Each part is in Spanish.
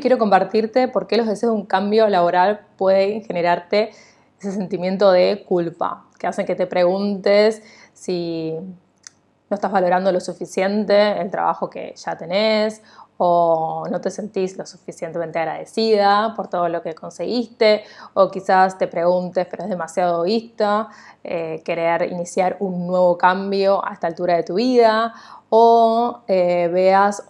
quiero compartirte por qué los deseos de un cambio laboral pueden generarte ese sentimiento de culpa, que hacen que te preguntes si no estás valorando lo suficiente el trabajo que ya tenés o no te sentís lo suficientemente agradecida por todo lo que conseguiste, o quizás te preguntes, pero es demasiado egoísta eh, querer iniciar un nuevo cambio a esta altura de tu vida, o eh, veas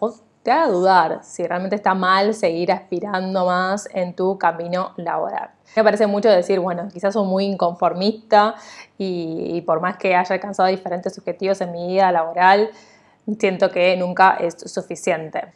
te haga dudar si realmente está mal seguir aspirando más en tu camino laboral. Me parece mucho decir, bueno, quizás soy muy inconformista y, y por más que haya alcanzado diferentes objetivos en mi vida laboral, siento que nunca es suficiente.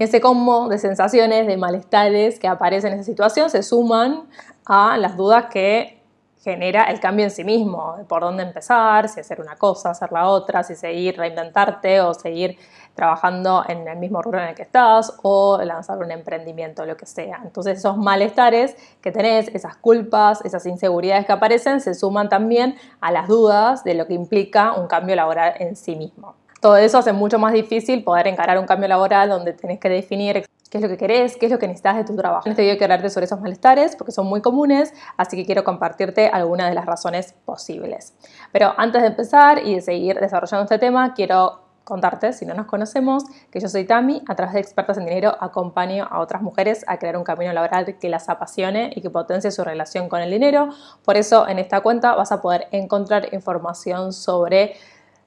Ese combo de sensaciones, de malestares que aparecen en esa situación se suman a las dudas que genera el cambio en sí mismo, por dónde empezar, si hacer una cosa, hacer la otra, si seguir reinventarte o seguir trabajando en el mismo rubro en el que estás o lanzar un emprendimiento, lo que sea. Entonces esos malestares que tenés, esas culpas, esas inseguridades que aparecen, se suman también a las dudas de lo que implica un cambio laboral en sí mismo. Todo eso hace mucho más difícil poder encarar un cambio laboral donde tenés que definir qué es lo que querés, qué es lo que necesitas de tu trabajo. En este video quiero hablarte sobre esos malestares porque son muy comunes, así que quiero compartirte algunas de las razones posibles. Pero antes de empezar y de seguir desarrollando este tema, quiero contarte, si no nos conocemos, que yo soy Tami, a través de Expertas en Dinero acompaño a otras mujeres a crear un camino laboral que las apasione y que potencie su relación con el dinero. Por eso en esta cuenta vas a poder encontrar información sobre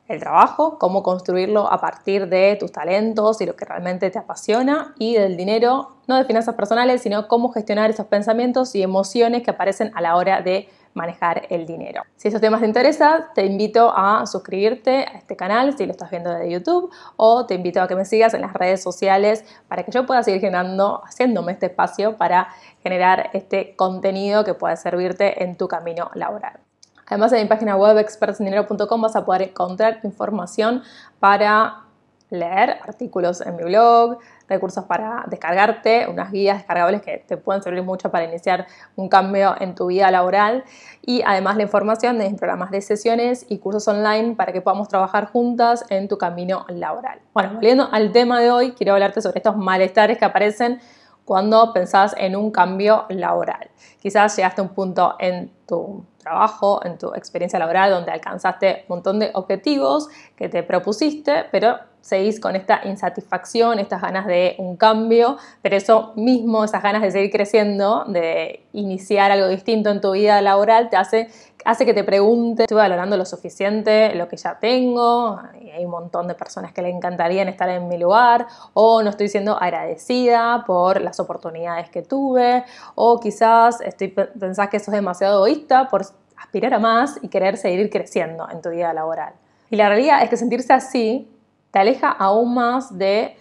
el trabajo, cómo construirlo a partir de tus talentos y lo que realmente te apasiona y del dinero, no de finanzas personales, sino cómo gestionar esos pensamientos y emociones que aparecen a la hora de manejar el dinero. Si esos temas te interesan, te invito a suscribirte a este canal si lo estás viendo de YouTube o te invito a que me sigas en las redes sociales para que yo pueda seguir generando, haciéndome este espacio para generar este contenido que pueda servirte en tu camino laboral. Además, en mi página web expertsindinero.com vas a poder encontrar información para leer artículos en mi blog, recursos para descargarte, unas guías descargables que te pueden servir mucho para iniciar un cambio en tu vida laboral y además la información de programas de sesiones y cursos online para que podamos trabajar juntas en tu camino laboral. Bueno, volviendo al tema de hoy, quiero hablarte sobre estos malestares que aparecen cuando pensás en un cambio laboral. Quizás llegaste a un punto en tu trabajo, en tu experiencia laboral, donde alcanzaste un montón de objetivos que te propusiste, pero seguís con esta insatisfacción, estas ganas de un cambio, pero eso mismo, esas ganas de seguir creciendo, de iniciar algo distinto en tu vida laboral, te hace, hace que te preguntes, ¿estoy valorando lo suficiente lo que ya tengo? Y hay un montón de personas que le encantarían estar en mi lugar, o no estoy siendo agradecida por las oportunidades que tuve, o quizás estoy, pensás que sos demasiado egoísta por aspirar a más y querer seguir creciendo en tu vida laboral. Y la realidad es que sentirse así te aleja aún más de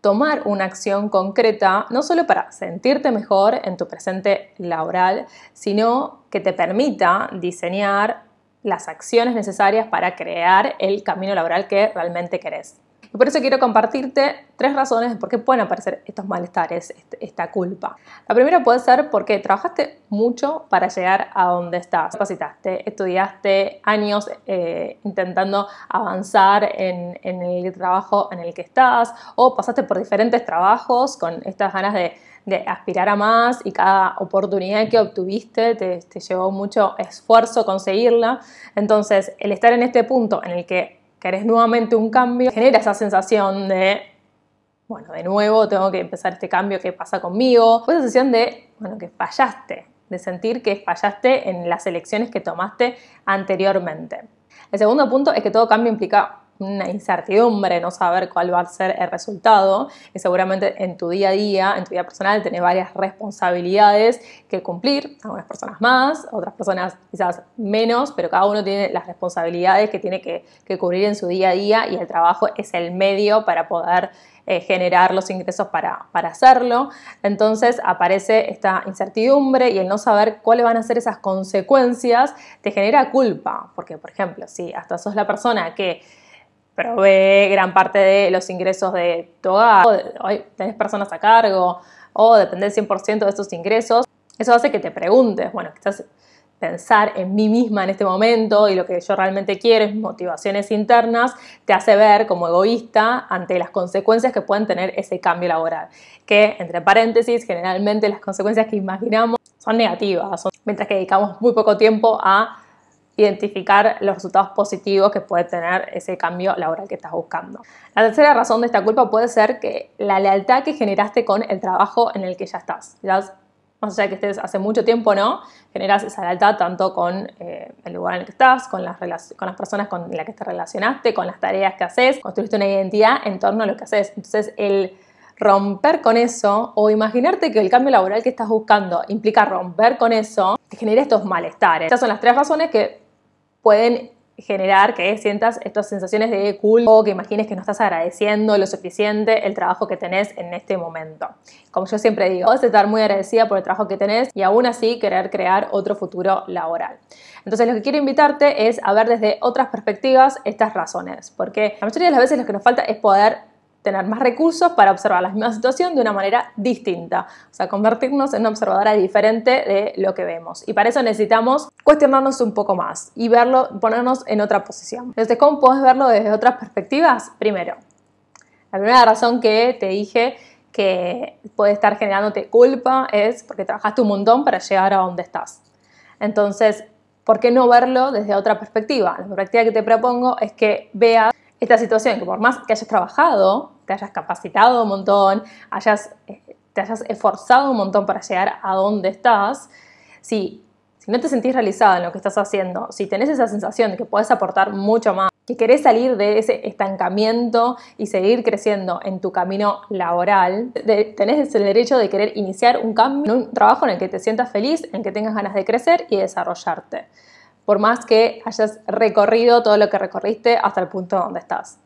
tomar una acción concreta, no solo para sentirte mejor en tu presente laboral, sino que te permita diseñar las acciones necesarias para crear el camino laboral que realmente querés. Y por eso quiero compartirte tres razones de por qué pueden aparecer estos malestares, este, esta culpa. La primera puede ser porque trabajaste mucho para llegar a donde estás. Capacitaste, estudiaste años eh, intentando avanzar en, el trabajo en el que estás o pasaste por diferentes trabajos con estas ganas de, aspirar a más y cada oportunidad que obtuviste te, te llevó mucho esfuerzo conseguirla. Entonces, el estar en este punto en el que querés nuevamente un cambio, genera esa sensación de, bueno, de nuevo tengo que empezar este cambio, ¿qué pasa conmigo? esa sensación de, bueno, que fallaste, de sentir que fallaste en las elecciones que tomaste anteriormente. El segundo punto es que todo cambio implica una incertidumbre, no saber cuál va a ser el resultado y seguramente en tu día a día, en tu vida personal, tenés varias responsabilidades que cumplir, algunas personas más, otras personas quizás menos, pero cada uno tiene las responsabilidades que tiene que, cubrir en su día a día y el trabajo es el medio para poder eh, generar los ingresos para, para, hacerlo. Entonces aparece esta incertidumbre y el no saber cuáles van a ser esas consecuencias te genera culpa, porque por ejemplo, si hasta sos la persona que provee gran parte de los ingresos de hogar, o tenés personas a cargo, o dependés 100% de estos ingresos, eso hace que te preguntes, bueno, quizás pensar en mí misma en este momento y lo que yo realmente quiero, es motivaciones internas, te hace ver como egoísta ante las consecuencias que pueden tener ese cambio laboral. Que, entre paréntesis, generalmente las consecuencias que imaginamos son negativas, mientras que dedicamos muy poco tiempo a identificar los resultados positivos que puede tener ese cambio laboral que estás buscando. La tercera razón de esta culpa puede ser que la lealtad que generaste con el trabajo en el que ya estás. Ya más allá de que estés hace mucho tiempo no, generas esa lealtad tanto con eh, el lugar en el que estás, con las, con las personas con las que te relacionaste, con las tareas que haces, construiste una identidad en torno a lo que haces. Entonces, el romper con eso o imaginarte que el cambio laboral que estás buscando implica romper con eso, te genera estos malestares. Estas son las tres razones que pueden generar que sientas estas sensaciones de culpa que imagines que no estás agradeciendo lo suficiente el trabajo que tenés en este momento. Como yo siempre digo, puedes estar muy agradecida por el trabajo que tenés y aún así querer crear otro futuro laboral. Entonces lo que quiero invitarte es a ver desde otras perspectivas estas razones, porque la mayoría de las veces lo que nos falta es poder tener más recursos para observar la misma situación de una manera distinta, o sea, convertirnos en una observadora diferente de lo que vemos. Y para eso necesitamos cuestionarnos un poco más y verlo, ponernos en otra posición. Entonces, ¿cómo puedes verlo desde otras perspectivas? Primero, la primera razón que te dije que puede estar generándote culpa es porque trabajaste un montón para llegar a donde estás. Entonces, ¿por qué no verlo desde otra perspectiva? La perspectiva que te propongo es que veas esta situación que por más que hayas trabajado te hayas capacitado un montón, eh, te hayas esforzado un montón para llegar a donde estás, si, si no te sentís realizada en lo que estás haciendo, si tenés esa sensación de que puedes aportar mucho más, que querés salir de ese estancamiento y seguir creciendo en tu camino laboral, tenés el derecho de querer iniciar un cambio, un trabajo en el que te sientas feliz, en el que tengas ganas de crecer y desarrollarte por más que hayas recorrido todo lo que recorriste hasta el punto donde estás.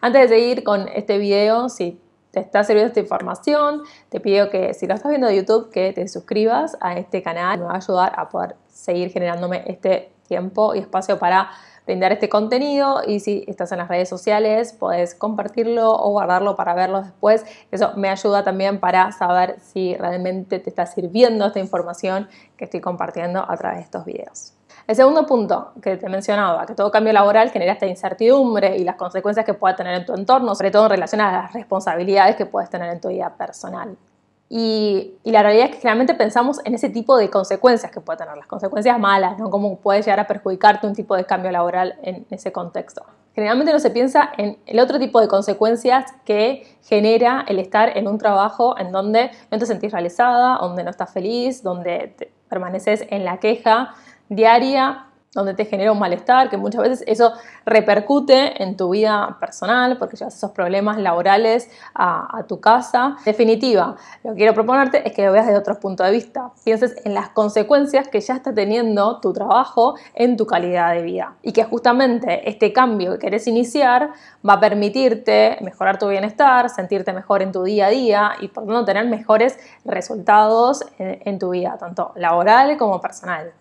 Antes de seguir con este video, si te está sirviendo esta información, te pido que si lo estás viendo de YouTube, que te suscribas a este canal, me va a ayudar a poder seguir generándome este tiempo y espacio para brindar este contenido y si estás en las redes sociales puedes compartirlo o guardarlo para verlo después. Eso me ayuda también para saber si realmente te está sirviendo esta información que estoy compartiendo a través de estos videos. El segundo punto que te mencionaba, que todo cambio laboral genera esta incertidumbre y las consecuencias que pueda tener en tu entorno, sobre todo en relación a las responsabilidades que puedes tener en tu vida personal. Y, la realidad es que generalmente pensamos en ese tipo de consecuencias que puede tener, las consecuencias malas, ¿no? Cómo puede llegar a perjudicarte un tipo de cambio laboral en ese contexto. Generalmente no se piensa en el otro tipo de consecuencias que genera el estar en un trabajo en donde no te sentís realizada, donde no estás feliz, donde permaneces en la queja, diaria donde te genera un malestar, que muchas veces eso repercute en tu vida personal porque llevas esos problemas laborales a, tu casa. definitiva, lo que quiero proponerte es que lo veas desde otro punto de vista. Pienses en las consecuencias que ya está teniendo tu trabajo en tu calidad de vida y que justamente este cambio que querés iniciar va a permitirte mejorar tu bienestar, sentirte mejor en tu día a día y por tanto tener mejores resultados en tu vida, tanto laboral como personal.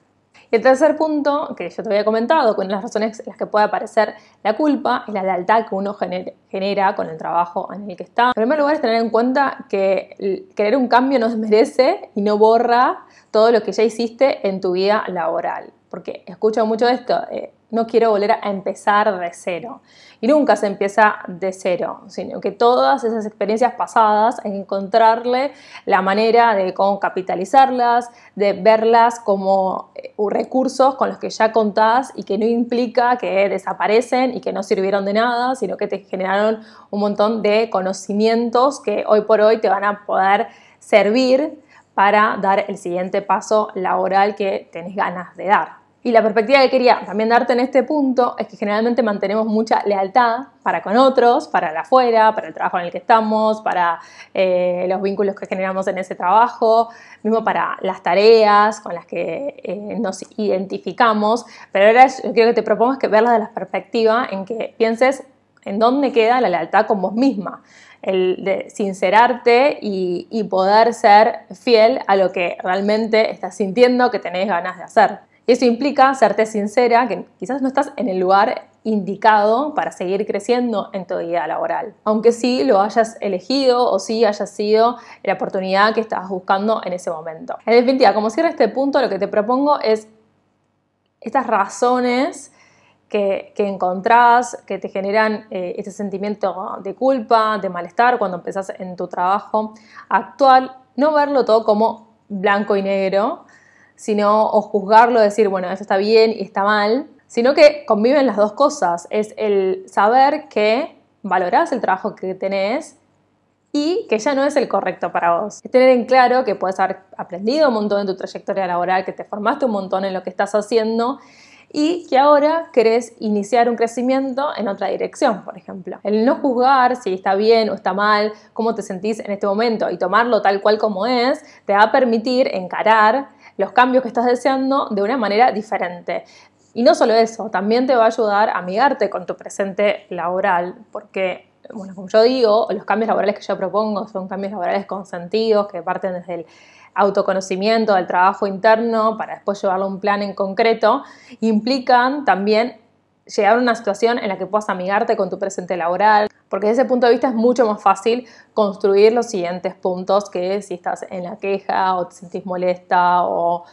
Y el tercer punto, que yo te había comentado, con las razones en las que puede aparecer la culpa, es la lealtad que uno genera con el trabajo en el que está. En primer lugar es tener en cuenta que querer un cambio no desmerece y no borra todo lo que ya hiciste en tu vida laboral. Porque escucho mucho esto, eh, no quiero volver a empezar de cero. Y nunca se empieza de cero, sino que todas esas experiencias pasadas hay encontrarle la manera de cómo capitalizarlas, de verlas como eh, recursos con los que ya contás y que no implica que desaparecen y que no sirvieron de nada, sino que te generaron un montón de conocimientos que hoy por hoy te van a poder servir para dar el siguiente paso laboral que tenés ganas de dar. Y la perspectiva que quería también darte en este punto es que generalmente mantenemos mucha lealtad para con otros, para el afuera, para el trabajo en el que estamos, para eh, los vínculos que generamos en ese trabajo, mismo para las tareas con las que eh, nos identificamos. Pero ahora yo quiero que te propongas que verlas de la perspectiva en que pienses en dónde queda la lealtad con vos misma el de sincerarte y, y, poder ser fiel a lo que realmente estás sintiendo que tenés ganas de hacer. Eso implica serte sincera, que quizás no estás en el lugar indicado para seguir creciendo en tu vida laboral, aunque sí lo hayas elegido o sí haya sido la oportunidad que estabas buscando en ese momento. En definitiva, como cierra este punto, lo que te propongo es estas razones que, encontrás, que te generan eh, este sentimiento de culpa, de malestar cuando empezás en tu trabajo actual, no verlo todo como blanco y negro, sino o juzgarlo, decir, bueno, eso está bien y está mal, sino que conviven las dos cosas. Es el saber que valorás el trabajo que tenés y que ya no es el correcto para vos. Es tener en claro que puedes haber aprendido un montón en tu trayectoria laboral, que te formaste un montón en lo que estás haciendo y que ahora querés iniciar un crecimiento en otra dirección, por ejemplo. El no juzgar si está bien o está mal, cómo te sentís en este momento y tomarlo tal cual como es, te va a permitir encarar los cambios que estás deseando de una manera diferente. Y no solo eso, también te va a ayudar a amigarte con tu presente laboral, porque, bueno, como yo digo, los cambios laborales que yo propongo son cambios laborales consentidos, que parten desde el autoconocimiento, del trabajo interno, para después llevarlo a un plan en concreto, implican también llegar a una situación en la que puedas amigarte con tu presente laboral, porque desde ese punto de vista es mucho más fácil construir los siguientes puntos que si estás en la queja o te sentís molesta o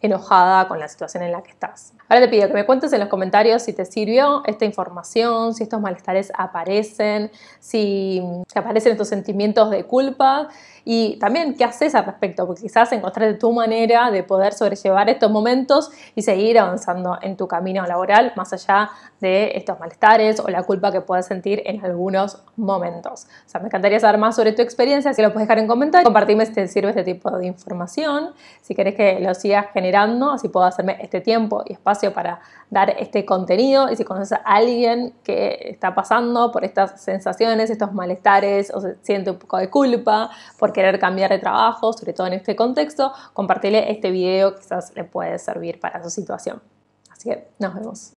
enojada con la situación en la que estás. Ahora te pido que me cuentes en los comentarios si te sirvió esta información, si estos malestares aparecen, si aparecen estos sentimientos de culpa y también qué haces al respecto, porque quizás encontraste tu manera de poder sobrellevar estos momentos y seguir avanzando en tu camino laboral más allá de estos malestares o la culpa que puedes sentir en algunos momentos. O sea, me encantaría saber más sobre tu experiencia, si lo puedes dejar en comentarios, compartirme si te sirve este tipo de información, si querés que lo sigas generando, así puedo hacerme este tiempo y para dar este contenido y si conoces a alguien que está pasando por estas sensaciones, estos malestares o se siente un poco de culpa por querer cambiar de trabajo, sobre todo en este contexto, compartirle este video, quizás le puede servir para su situación. Así que nos vemos.